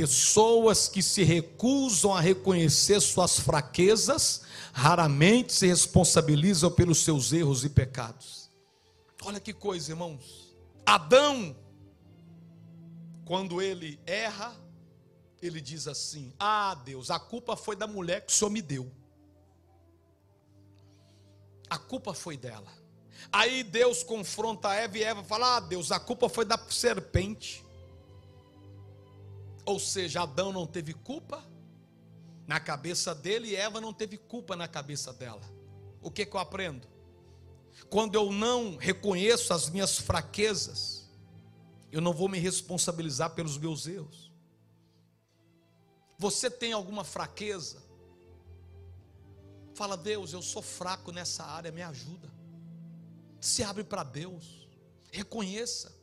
pessoas que se recusam a reconhecer suas fraquezas raramente se responsabilizam pelos seus erros e pecados. Olha que coisa, irmãos. Adão, quando ele erra, ele diz assim: Ah, Deus, a culpa foi da mulher que o Senhor me deu. A culpa foi dela. Aí Deus confronta Eva e Eva fala: Ah, Deus, a culpa foi da serpente. Ou seja, Adão não teve culpa na cabeça dele e Eva não teve culpa na cabeça dela. O que, que eu aprendo? Quando eu não reconheço as minhas fraquezas, eu não vou me responsabilizar pelos meus erros. Você tem alguma fraqueza? Fala, Deus, eu sou fraco nessa área, me ajuda. Se abre para Deus, reconheça.